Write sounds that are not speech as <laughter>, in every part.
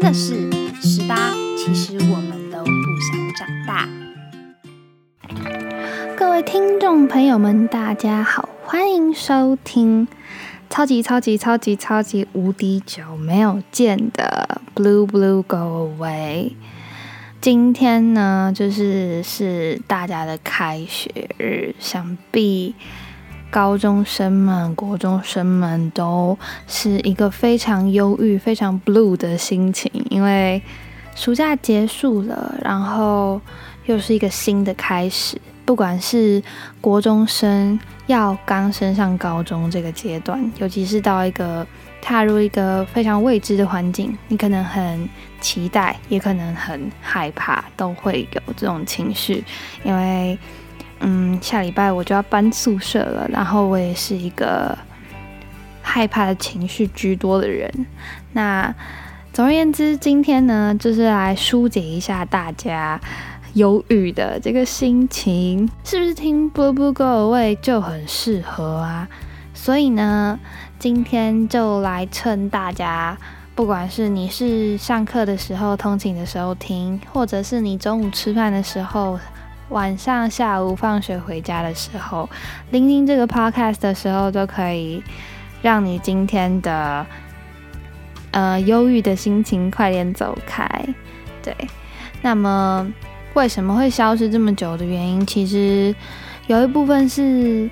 真的是十八，其实我们都不想长大。各位听众朋友们，大家好，欢迎收听超级超级超级超级无敌久没有见的 Blue Blue Go Away。今天呢，就是是大家的开学日，想必。高中生们、国中生们都是一个非常忧郁、非常 blue 的心情，因为暑假结束了，然后又是一个新的开始。不管是国中生要刚升上高中这个阶段，尤其是到一个踏入一个非常未知的环境，你可能很期待，也可能很害怕，都会有这种情绪，因为。嗯，下礼拜我就要搬宿舍了，然后我也是一个害怕的情绪居多的人。那总而言之，今天呢，就是来疏解一下大家忧郁的这个心情，是不是听《Blue Blue Go Away》就很适合啊？所以呢，今天就来趁大家，不管是你是上课的时候、通勤的时候听，或者是你中午吃饭的时候。晚上、下午放学回家的时候，聆听这个 podcast 的时候，都可以让你今天的呃忧郁的心情快点走开。对，那么为什么会消失这么久的原因，其实有一部分是。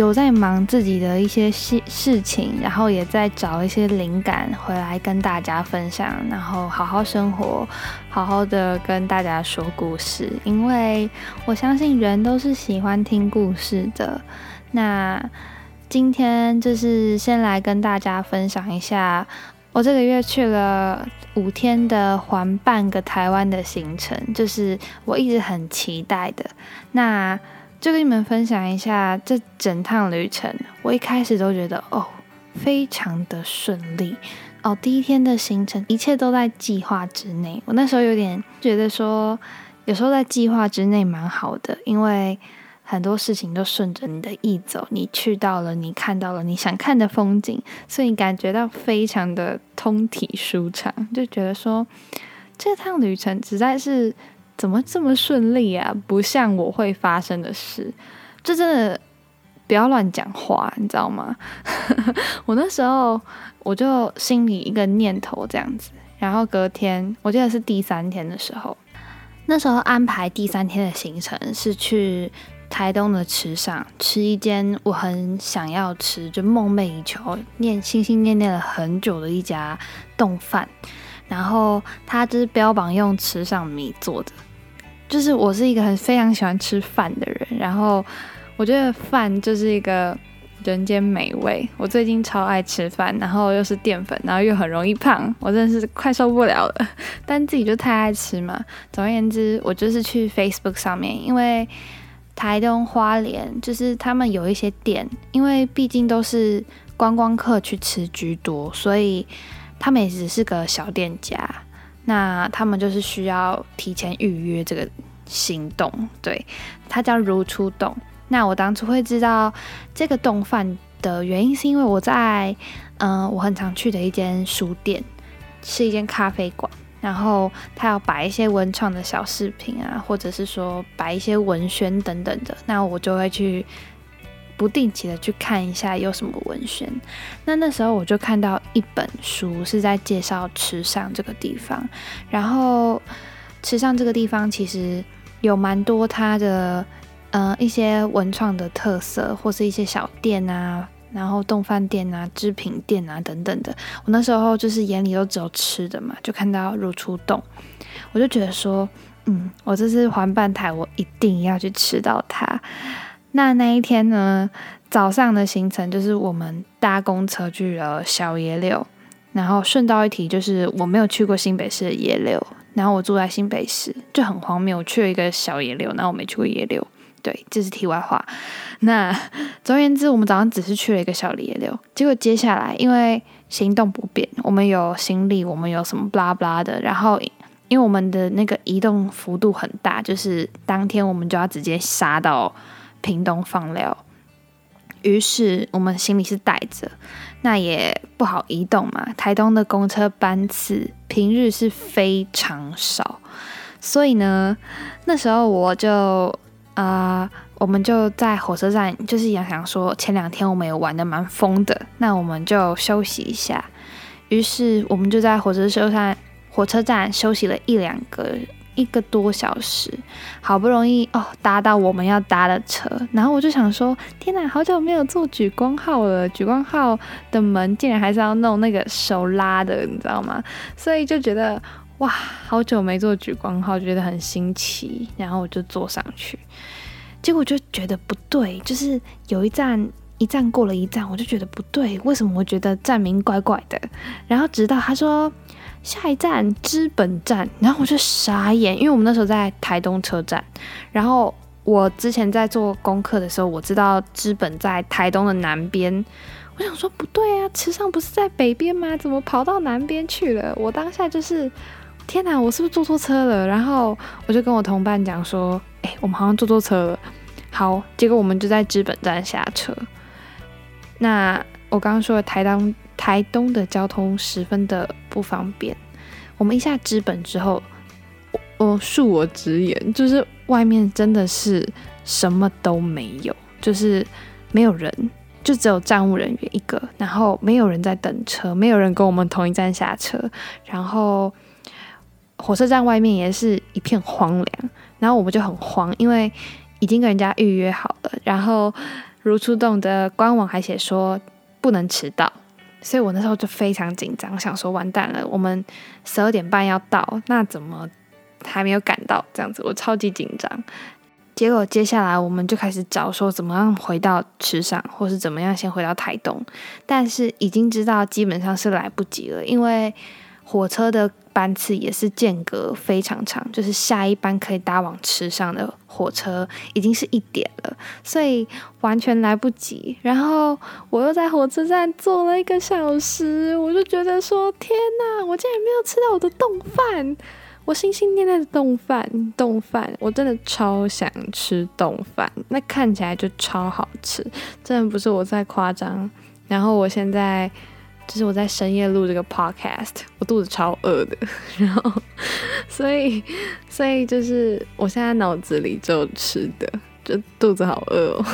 有在忙自己的一些事事情，然后也在找一些灵感回来跟大家分享，然后好好生活，好好的跟大家说故事。因为我相信人都是喜欢听故事的。那今天就是先来跟大家分享一下，我这个月去了五天的环半个台湾的行程，就是我一直很期待的。那就跟你们分享一下这整趟旅程，我一开始都觉得哦，非常的顺利哦。第一天的行程一切都在计划之内，我那时候有点觉得说，有时候在计划之内蛮好的，因为很多事情都顺着你的意走，你去到了，你看到了你想看的风景，所以你感觉到非常的通体舒畅，就觉得说这趟旅程实在是。怎么这么顺利啊？不像我会发生的事，这真的不要乱讲话，你知道吗？<laughs> 我那时候我就心里一个念头这样子，然后隔天我记得是第三天的时候，那时候安排第三天的行程是去台东的池上吃一间我很想要吃，就梦寐以求、念心心念念了很久的一家冻饭，然后它就是标榜用池上米做的。就是我是一个很非常喜欢吃饭的人，然后我觉得饭就是一个人间美味。我最近超爱吃饭，然后又是淀粉，然后又很容易胖，我真的是快受不了了。<laughs> 但自己就太爱吃嘛。总而言之，我就是去 Facebook 上面，因为台东花莲就是他们有一些店，因为毕竟都是观光客去吃居多，所以他们也只是个小店家。那他们就是需要提前预约这个行动，对，它叫如初洞。那我当初会知道这个洞饭的原因，是因为我在嗯，我很常去的一间书店，是一间咖啡馆，然后他要摆一些文创的小饰品啊，或者是说摆一些文宣等等的，那我就会去。不定期的去看一下有什么文宣，那那时候我就看到一本书是在介绍池上这个地方，然后池上这个地方其实有蛮多它的呃一些文创的特色，或是一些小店啊，然后动饭店啊、织品店啊等等的。我那时候就是眼里都只有吃的嘛，就看到如出洞，我就觉得说，嗯，我这次环半台，我一定要去吃到它。那那一天呢，早上的行程就是我们搭公车去了小野柳，然后顺道一提，就是我没有去过新北市的野柳，然后我住在新北市就很荒谬，我去了一个小野柳，然后我没去过野柳，对，这是题外话。<laughs> 那 <laughs> 总而言之，我们早上只是去了一个小野柳，结果接下来因为行动不便，我们有行李，我们有什么巴拉巴拉的，然后因为我们的那个移动幅度很大，就是当天我们就要直接杀到。屏东放料，于是我们行李是带着，那也不好移动嘛。台东的公车班次平日是非常少，所以呢，那时候我就啊，我们就在火车站，就是想想说，前两天我们也玩的蛮疯的，那我们就休息一下。于是我们就在火车站火车站休息了一两个。一个多小时，好不容易哦搭到我们要搭的车，然后我就想说，天哪，好久没有坐莒光号了，莒光号的门竟然还是要弄那个手拉的，你知道吗？所以就觉得哇，好久没坐莒光号，觉得很新奇，然后我就坐上去，结果就觉得不对，就是有一站一站过了一站，我就觉得不对，为什么我觉得站名怪怪的？然后直到他说。下一站资本站，然后我就傻眼，因为我们那时候在台东车站，然后我之前在做功课的时候，我知道资本在台东的南边，我想说不对啊，池上不是在北边吗？怎么跑到南边去了？我当下就是天哪，我是不是坐错车了？然后我就跟我同伴讲说，哎，我们好像坐错车了。好，结果我们就在资本站下车。那我刚刚说的台东。台东的交通十分的不方便。我们一下资本之后，我恕我直言，就是外面真的是什么都没有，就是没有人，就只有站务人员一个，然后没有人在等车，没有人跟我们同一站下车，然后火车站外面也是一片荒凉，然后我们就很慌，因为已经跟人家预约好了，然后如初动的官网还写说不能迟到。所以我那时候就非常紧张，想说完蛋了，我们十二点半要到，那怎么还没有赶到？这样子我超级紧张。结果接下来我们就开始找说怎么样回到池上，或是怎么样先回到台东，但是已经知道基本上是来不及了，因为火车的。班次也是间隔非常长，就是下一班可以搭往池上的火车已经是一点了，所以完全来不及。然后我又在火车站坐了一个小时，我就觉得说：天哪，我竟然没有吃到我的冻饭！我心心念念的冻饭，冻饭，我真的超想吃冻饭，那看起来就超好吃，真的不是我在夸张。然后我现在。就是我在深夜录这个 podcast，我肚子超饿的，<laughs> 然后，所以，所以就是我现在脑子里只有吃的，就肚子好饿哦。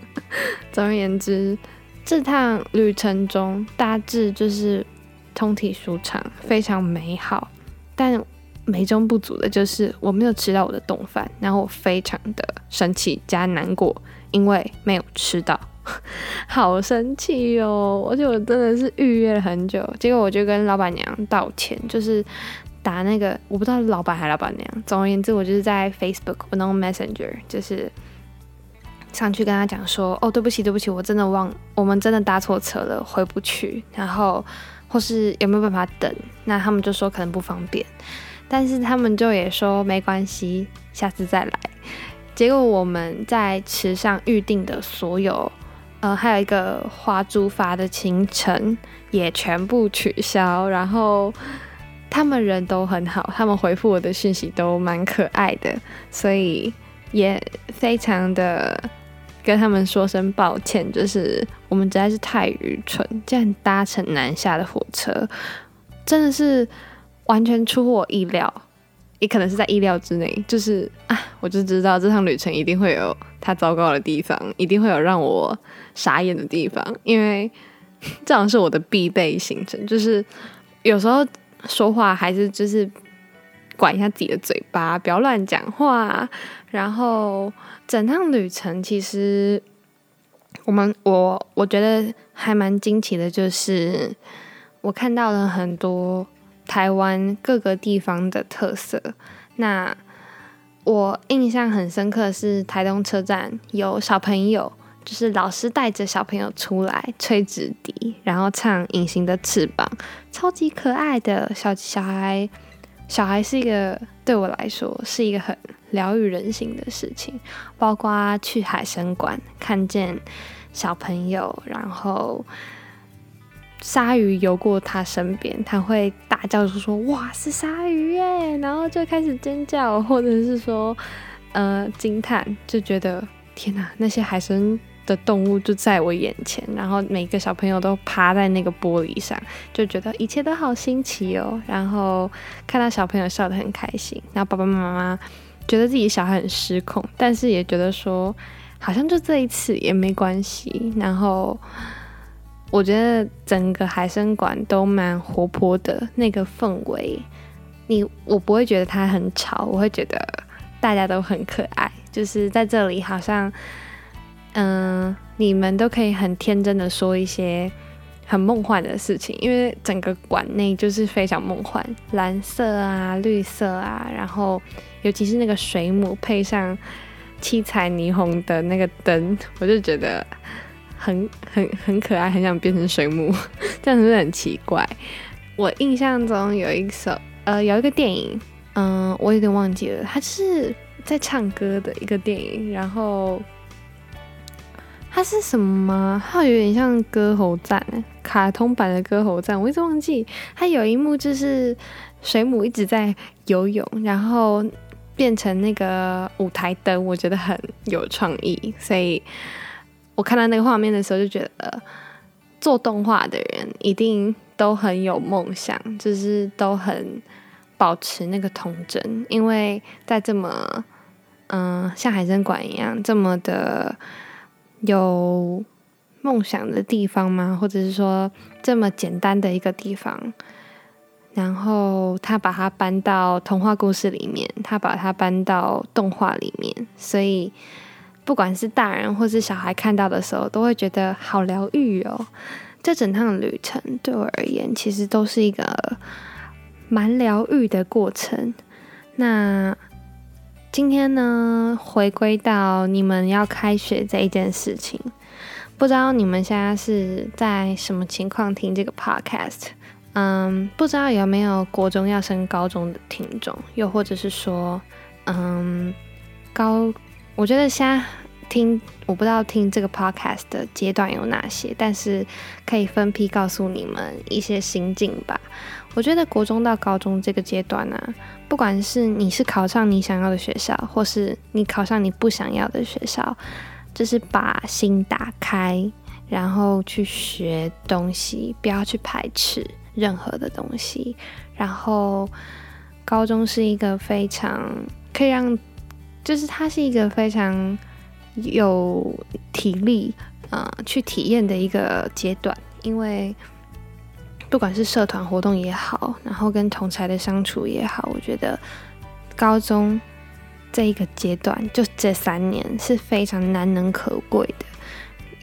<laughs> 总而言之，这趟旅程中大致就是通体舒畅，非常美好，但美中不足的就是我没有吃到我的冻饭，然后我非常的生气加难过，因为没有吃到。<laughs> 好生气哦！而且我真的是预约了很久，结果我就跟老板娘道歉，就是打那个我不知道老板还老板娘。总而言之，我就是在 Facebook 我弄 Messenger，就是上去跟他讲说：“哦，对不起，对不起，我真的忘，我们真的搭错车了，回不去。然后或是有没有办法等？那他们就说可能不方便，但是他们就也说没关系，下次再来。结果我们在池上预定的所有。呃，还有一个花珠筏的行程也全部取消，然后他们人都很好，他们回复我的讯息都蛮可爱的，所以也非常的跟他们说声抱歉，就是我们实在是太愚蠢，竟然搭乘南下的火车，真的是完全出乎我意料。也可能是在意料之内，就是啊，我就知道这趟旅程一定会有它糟糕的地方，一定会有让我傻眼的地方，因为这样是我的必备行程。就是有时候说话还是就是管一下自己的嘴巴，不要乱讲话。然后整趟旅程其实我们我我觉得还蛮惊奇的，就是我看到了很多。台湾各个地方的特色，那我印象很深刻是台东车站有小朋友，就是老师带着小朋友出来吹纸笛，然后唱《隐形的翅膀》，超级可爱的小小孩。小孩是一个对我来说是一个很疗愈人心的事情，包括去海参馆看见小朋友，然后。鲨鱼游过他身边，他会大叫说说哇是鲨鱼耶，然后就开始尖叫，或者是说呃惊叹，就觉得天哪，那些海参的动物就在我眼前，然后每个小朋友都趴在那个玻璃上，就觉得一切都好新奇哦。然后看到小朋友笑得很开心，然后爸爸妈妈觉得自己小孩很失控，但是也觉得说好像就这一次也没关系。然后我觉得整个海参馆都蛮活泼的，那个氛围，你我不会觉得它很吵，我会觉得大家都很可爱，就是在这里好像。嗯，你们都可以很天真的说一些很梦幻的事情，因为整个馆内就是非常梦幻，蓝色啊、绿色啊，然后尤其是那个水母配上七彩霓虹的那个灯，我就觉得很很很可爱，很想变成水母，这样是不是很奇怪？我印象中有一首呃有一个电影，嗯，我有点忘记了，它是在唱歌的一个电影，然后。它是什么？它有点像歌喉战，卡通版的歌喉战。我一直忘记，它有一幕就是水母一直在游泳，然后变成那个舞台灯，我觉得很有创意。所以我看到那个画面的时候，就觉得做动画的人一定都很有梦想，就是都很保持那个童真，因为在这么嗯像海参馆一样这么的。有梦想的地方吗？或者是说这么简单的一个地方，然后他把它搬到童话故事里面，他把它搬到动画里面，所以不管是大人或是小孩看到的时候，都会觉得好疗愈哦。这整趟旅程对我而言，其实都是一个蛮疗愈的过程。那。今天呢，回归到你们要开学这一件事情，不知道你们现在是在什么情况听这个 podcast？嗯，不知道有没有国中要升高中的听众，又或者是说，嗯，高，我觉得现在听，我不知道听这个 podcast 的阶段有哪些，但是可以分批告诉你们一些心境吧。我觉得国中到高中这个阶段呢，不管是你是考上你想要的学校，或是你考上你不想要的学校，就是把心打开，然后去学东西，不要去排斥任何的东西。然后高中是一个非常可以让，就是它是一个非常有体力啊去体验的一个阶段，因为。不管是社团活动也好，然后跟同才的相处也好，我觉得高中这一个阶段，就这三年是非常难能可贵的，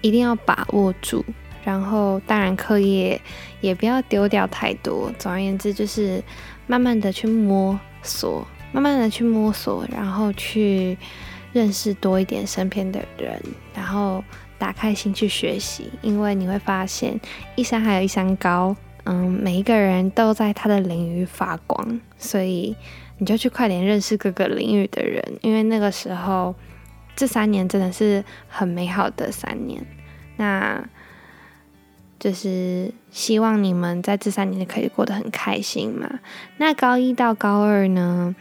一定要把握住。然后当然课业也不要丢掉太多。总而言之，就是慢慢的去摸索，慢慢的去摸索，然后去认识多一点身边的人，然后打开心去学习，因为你会发现一山还有一山高。嗯，每一个人都在他的领域发光，所以你就去快点认识各个领域的人，因为那个时候这三年真的是很美好的三年。那就是希望你们在这三年可以过得很开心嘛。那高一到高二呢，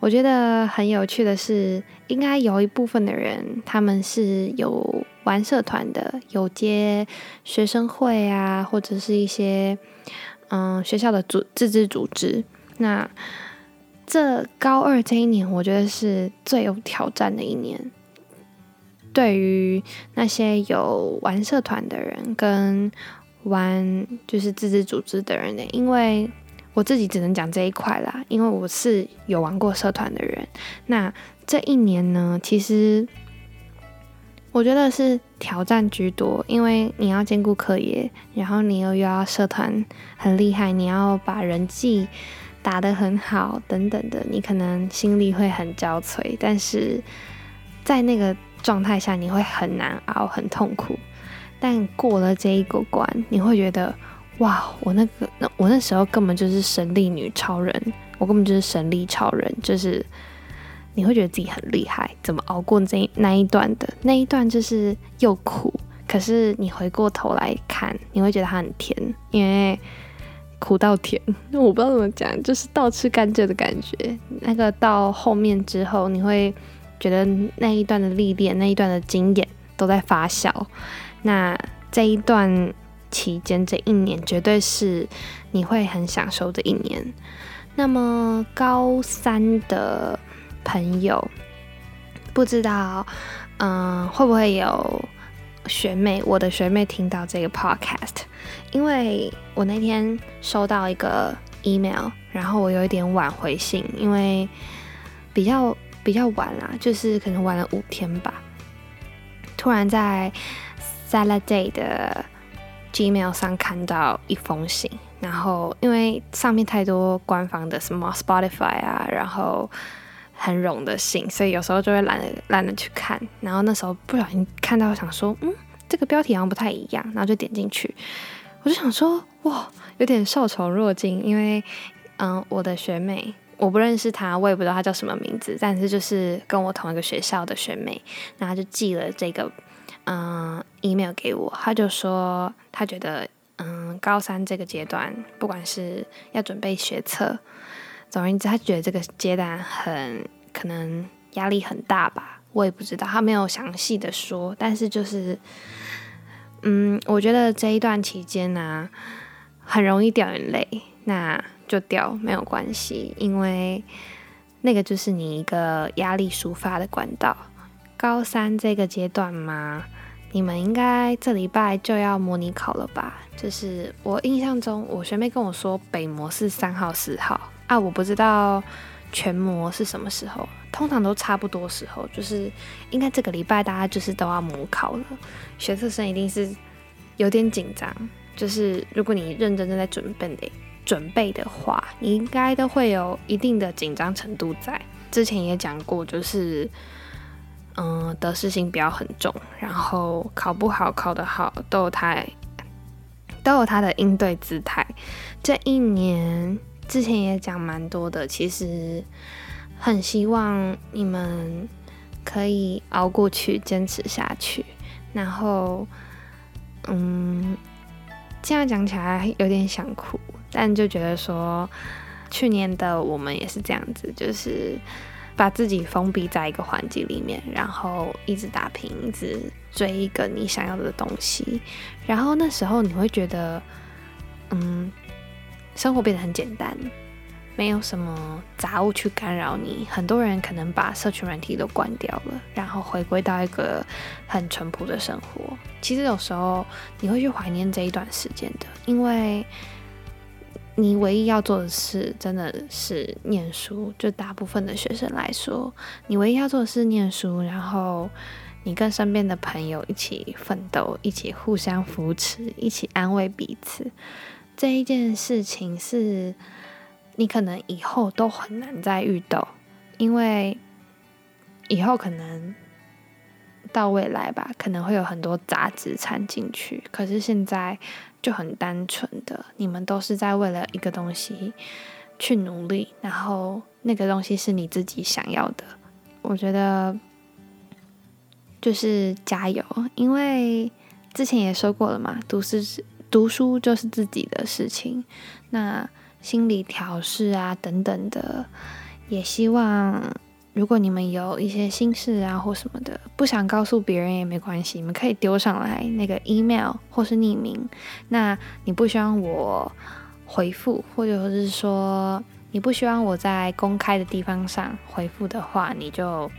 我觉得很有趣的是，应该有一部分的人他们是有玩社团的，有接学生会啊，或者是一些。嗯，学校的组自治组织，那这高二这一年，我觉得是最有挑战的一年。对于那些有玩社团的人跟玩就是自治组织的人呢，因为我自己只能讲这一块啦，因为我是有玩过社团的人。那这一年呢，其实。我觉得是挑战居多，因为你要兼顾课业，然后你又又要社团很厉害，你要把人际打得很好等等的，你可能心里会很焦悴。但是在那个状态下，你会很难熬，很痛苦。但过了这一个关，你会觉得哇，我那个那我那时候根本就是神力女超人，我根本就是神力超人，就是。你会觉得自己很厉害，怎么熬过这那一段的那一段就是又苦，可是你回过头来看，你会觉得它很甜，因为苦到甜，那我不知道怎么讲，就是倒吃甘蔗的感觉。那个到后面之后，你会觉得那一段的历练，那一段的经验都在发酵。那这一段期间，这一年绝对是你会很享受的一年。那么高三的朋友，不知道，嗯，会不会有学妹？我的学妹听到这个 podcast，因为我那天收到一个 email，然后我有一点晚回信，因为比较比较晚啦，就是可能晚了五天吧。突然在 Saturday 的 Gmail 上看到一封信。然后，因为上面太多官方的什么 Spotify 啊，然后很冗的信，所以有时候就会懒得懒得去看。然后那时候不小心看到，想说，嗯，这个标题好像不太一样，然后就点进去。我就想说，哇，有点受宠若惊，因为，嗯，我的学妹，我不认识她，我也不知道她叫什么名字，但是就是跟我同一个学校的学妹，然后就寄了这个，嗯，email 给我，他就说他觉得。嗯，高三这个阶段，不管是要准备学测，总而言之，他觉得这个阶段很可能压力很大吧，我也不知道，他没有详细的说，但是就是，嗯，我觉得这一段期间呢，很容易掉眼泪，那就掉没有关系，因为那个就是你一个压力抒发的管道。高三这个阶段嘛。你们应该这礼拜就要模拟考了吧？就是我印象中，我学妹跟我说北模是三号、四号啊，我不知道全模是什么时候，通常都差不多时候，就是应该这个礼拜大家就是都要模考了。学测生一定是有点紧张，就是如果你认真正在准备的准备的话，你应该都会有一定的紧张程度在。之前也讲过，就是。嗯，得失心不要很重，然后考不好、考得好，都有他，都有他的应对姿态。这一年之前也讲蛮多的，其实很希望你们可以熬过去，坚持下去。然后，嗯，这样讲起来有点想哭，但就觉得说，去年的我们也是这样子，就是。把自己封闭在一个环境里面，然后一直打拼，一直追一个你想要的东西，然后那时候你会觉得，嗯，生活变得很简单，没有什么杂物去干扰你。很多人可能把社群软体都关掉了，然后回归到一个很淳朴的生活。其实有时候你会去怀念这一段时间的，因为。你唯一要做的事真的是念书，就大部分的学生来说，你唯一要做的是念书，然后你跟身边的朋友一起奋斗，一起互相扶持，一起安慰彼此。这一件事情是你可能以后都很难再遇到，因为以后可能到未来吧，可能会有很多杂质掺进去，可是现在。就很单纯的，你们都是在为了一个东西去努力，然后那个东西是你自己想要的。我觉得就是加油，因为之前也说过了嘛，读是读书就是自己的事情，那心理调试啊等等的，也希望。如果你们有一些心事啊或什么的，不想告诉别人也没关系，你们可以丢上来那个 email 或是匿名。那你不希望我回复，或者是说你不希望我在公开的地方上回复的话，你就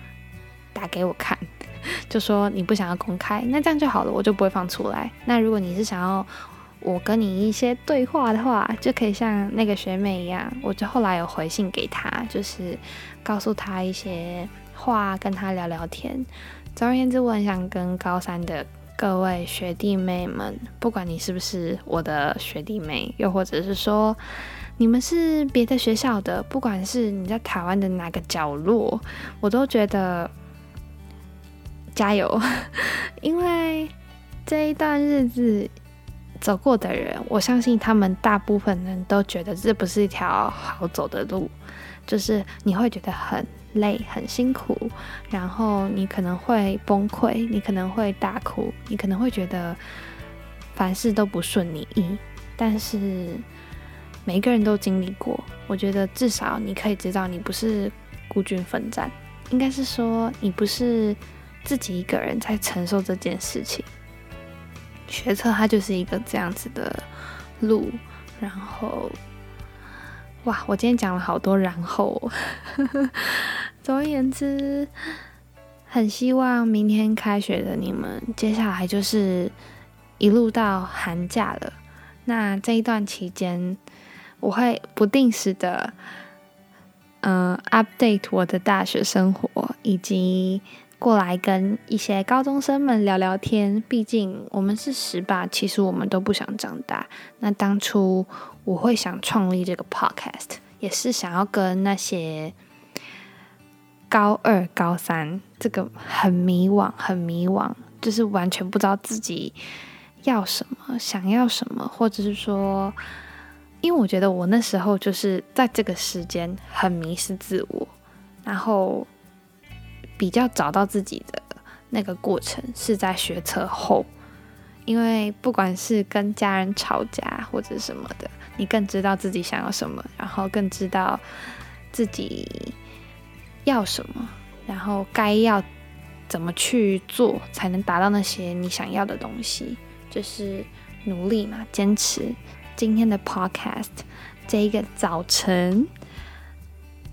打给我看，<laughs> 就说你不想要公开，那这样就好了，我就不会放出来。那如果你是想要我跟你一些对话的话，就可以像那个学妹一样，我就后来有回信给她，就是。告诉她一些话，跟她聊聊天。总而言之，我很想跟高三的各位学弟妹们，不管你是不是我的学弟妹，又或者是说你们是别的学校的，不管是你在台湾的哪个角落，我都觉得加油，因 <laughs> 为这一段日子走过的人，我相信他们大部分人都觉得这不是一条好走的路。就是你会觉得很累、很辛苦，然后你可能会崩溃，你可能会大哭，你可能会觉得凡事都不顺你意。但是每一个人都经历过，我觉得至少你可以知道，你不是孤军奋战，应该是说你不是自己一个人在承受这件事情。学车它就是一个这样子的路，然后，哇，我今天讲了好多然后。<laughs> 总而言之，很希望明天开学的你们，接下来就是一路到寒假了。那这一段期间，我会不定时的，嗯，update 我的大学生活，以及过来跟一些高中生们聊聊天。毕竟我们是十八，其实我们都不想长大。那当初我会想创立这个 podcast，也是想要跟那些。高二、高三，这个很迷惘，很迷惘，就是完全不知道自己要什么，想要什么，或者是说，因为我觉得我那时候就是在这个时间很迷失自我，然后比较找到自己的那个过程是在学车后，因为不管是跟家人吵架或者什么的，你更知道自己想要什么，然后更知道自己。要什么，然后该要怎么去做，才能达到那些你想要的东西？就是努力嘛，坚持。今天的 podcast 这一个早晨，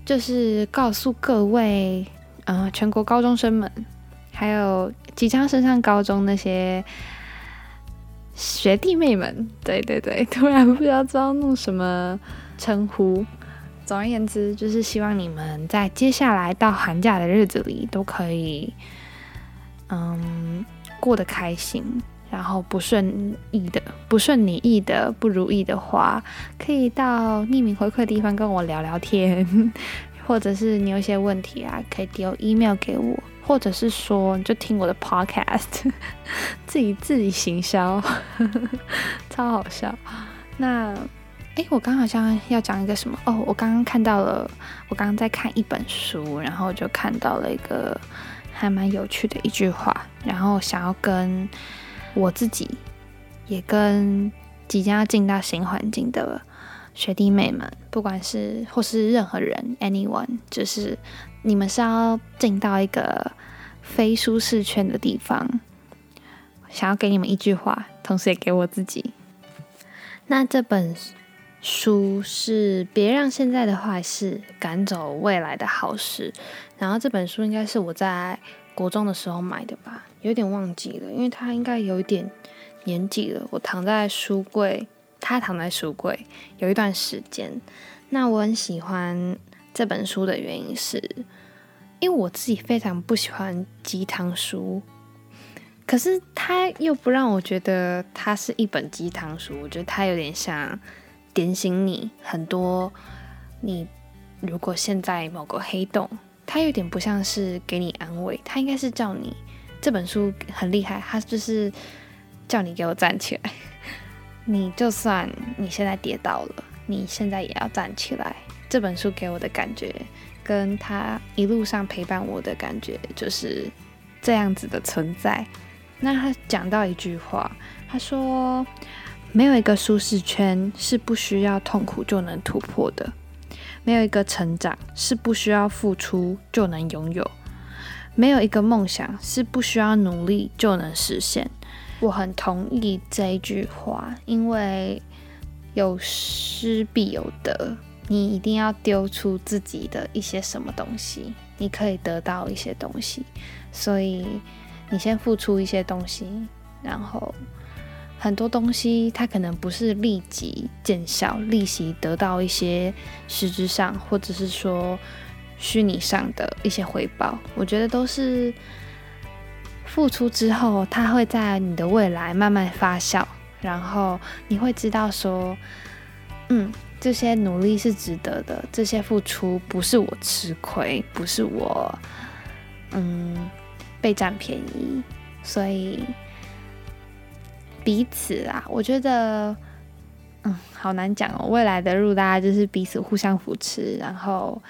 就是告诉各位，呃，全国高中生们，还有即将升上高中那些学弟妹们，对对对，突然不知道知道弄什么称呼。总而言之，就是希望你们在接下来到寒假的日子里，都可以，嗯，过得开心。然后不顺意的、不顺你意的、不如意的话，可以到匿名回馈的地方跟我聊聊天，或者是你有一些问题啊，可以丢 email 给我，或者是说你就听我的 podcast，<laughs> 自己自己行销，<laughs> 超好笑。那。哎，我刚好像要讲一个什么哦？我刚刚看到了，我刚刚在看一本书，然后就看到了一个还蛮有趣的一句话，然后想要跟我自己，也跟即将要进到新环境的学弟妹们，不管是或是任何人，anyone，就是你们是要进到一个非舒适圈的地方，想要给你们一句话，同时也给我自己。那这本。书是别让现在的坏事赶走未来的好事。然后这本书应该是我在国中的时候买的吧，有点忘记了，因为它应该有一点年纪了。我躺在书柜，他躺在书柜有一段时间。那我很喜欢这本书的原因是，因为我自己非常不喜欢鸡汤书，可是他又不让我觉得它是一本鸡汤书，我觉得它有点像。点醒你很多，你如果现在某个黑洞，它有点不像是给你安慰，它应该是叫你这本书很厉害，它就是叫你给我站起来。你就算你现在跌倒了，你现在也要站起来。这本书给我的感觉，跟他一路上陪伴我的感觉，就是这样子的存在。那他讲到一句话，他说。没有一个舒适圈是不需要痛苦就能突破的，没有一个成长是不需要付出就能拥有，没有一个梦想是不需要努力就能实现。我很同意这一句话，因为有失必有得，你一定要丢出自己的一些什么东西，你可以得到一些东西，所以你先付出一些东西，然后。很多东西它可能不是立即见效、立即得到一些实质上或者是说虚拟上的一些回报，我觉得都是付出之后，它会在你的未来慢慢发酵，然后你会知道说，嗯，这些努力是值得的，这些付出不是我吃亏，不是我嗯被占便宜，所以。彼此啊，我觉得，嗯，好难讲哦。未来的路，大家就是彼此互相扶持，然后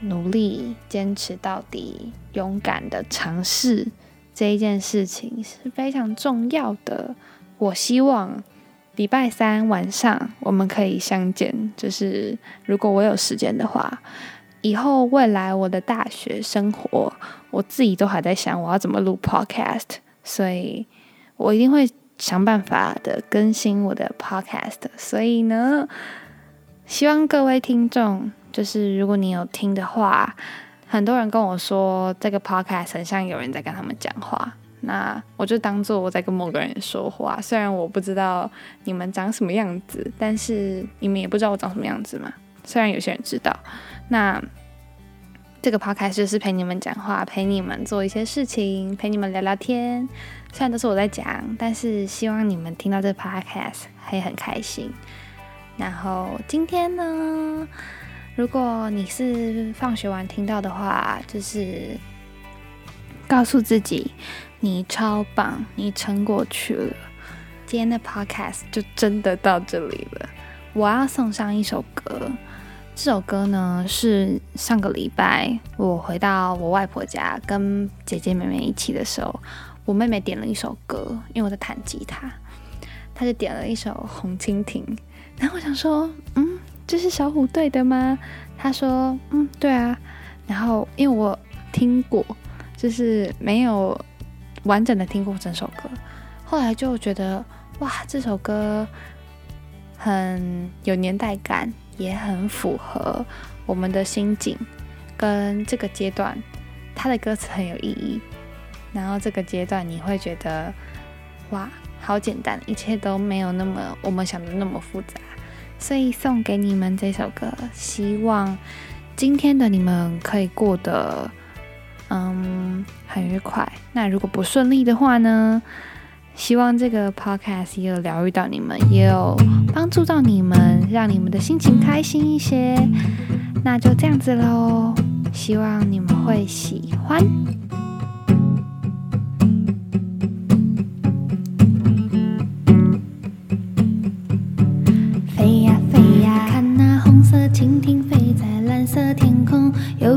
努力坚持到底，勇敢的尝试这一件事情是非常重要的。我希望礼拜三晚上我们可以相见，就是如果我有时间的话，以后未来我的大学生活，我自己都还在想我要怎么录 podcast，所以我一定会想办法的更新我的 podcast。所以呢，希望各位听众，就是如果你有听的话，很多人跟我说这个 podcast 很像有人在跟他们讲话，那我就当做我在跟某个人说话。虽然我不知道你们长什么样子，但是你们也不知道我长什么样子嘛。虽然有些人知道。那这个 podcast 就是陪你们讲话，陪你们做一些事情，陪你们聊聊天。虽然都是我在讲，但是希望你们听到这个 podcast 会很开心。然后今天呢，如果你是放学完听到的话，就是告诉自己你超棒，你撑过去了。今天的 podcast 就真的到这里了。我要送上一首歌。这首歌呢是上个礼拜我回到我外婆家跟姐姐妹妹一起的时候，我妹妹点了一首歌，因为我在弹吉他，她就点了一首《红蜻蜓》，然后我想说，嗯，这是小虎队的吗？他说，嗯，对啊。然后因为我听过，就是没有完整的听过整首歌，后来就觉得，哇，这首歌很有年代感。也很符合我们的心境，跟这个阶段，他的歌词很有意义。然后这个阶段你会觉得，哇，好简单，一切都没有那么我们想的那么复杂。所以送给你们这首歌，希望今天的你们可以过得，嗯，很愉快。那如果不顺利的话呢？希望这个 podcast 也有疗愈到你们，也有帮助到你们，让你们的心情开心一些。那就这样子喽，希望你们会喜欢。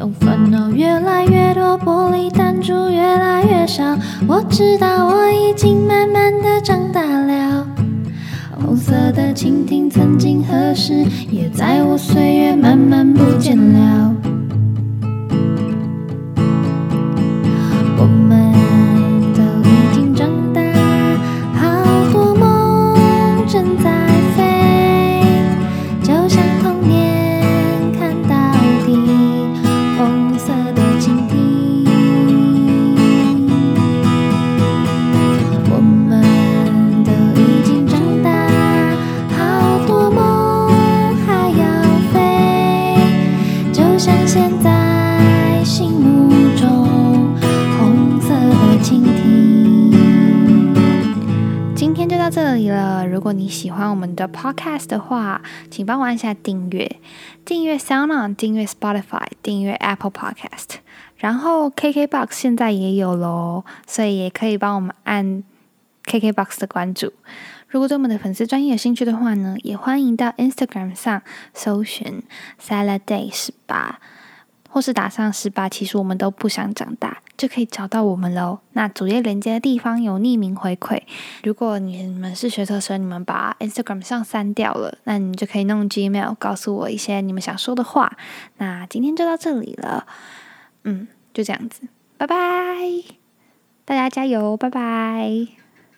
当烦恼越来越多，玻璃弹珠越来越少，我知道我已经慢慢的长大了。红色的蜻蜓曾经何时，也在我岁月慢慢不见了。如果你喜欢我们的 podcast 的话，请帮我按下订阅，订阅 SoundOn，订阅 Spotify，订阅 Apple Podcast，然后 KKBox 现在也有喽，所以也可以帮我们按 KKBox 的关注。如果对我们的粉丝专业有兴趣的话呢，也欢迎到 Instagram 上搜寻 Salad Day 十八。或是打上十八，其实我们都不想长大，就可以找到我们喽。那主页连接的地方有匿名回馈，如果你们是学测生，你们把 Instagram 上删掉了，那你就可以弄 Gmail 告诉我一些你们想说的话。那今天就到这里了，嗯，就这样子，拜拜，大家加油，拜拜。